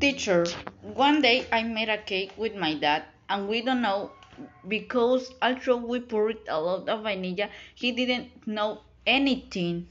Teacher, one day I made a cake with my dad and we don't know because although we poured a lot of vanilla, he didn't know anything.